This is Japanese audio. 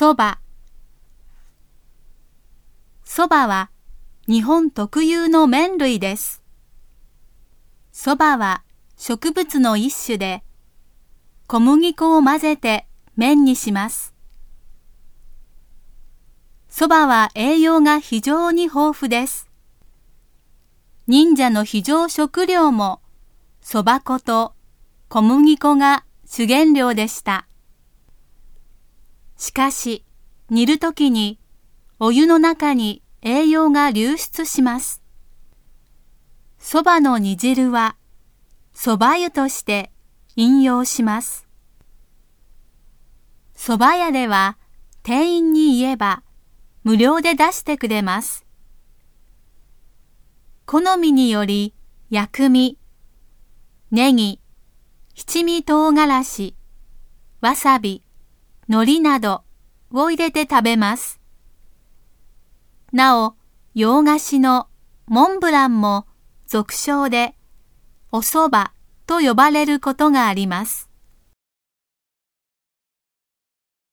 そば。そばは日本特有の麺類です。そばは植物の一種で、小麦粉を混ぜて麺にします。そばは栄養が非常に豊富です。忍者の非常食料もそば粉と小麦粉が主原料でした。しかし、煮るときにお湯の中に栄養が流出します。そばの煮汁はそば湯として引用します。そば屋では店員に言えば無料で出してくれます。好みにより薬味、ネギ、七味唐辛子、わさび、海苔などを入れて食べます。なお、洋菓子のモンブランも俗称でお蕎麦と呼ばれることがあります。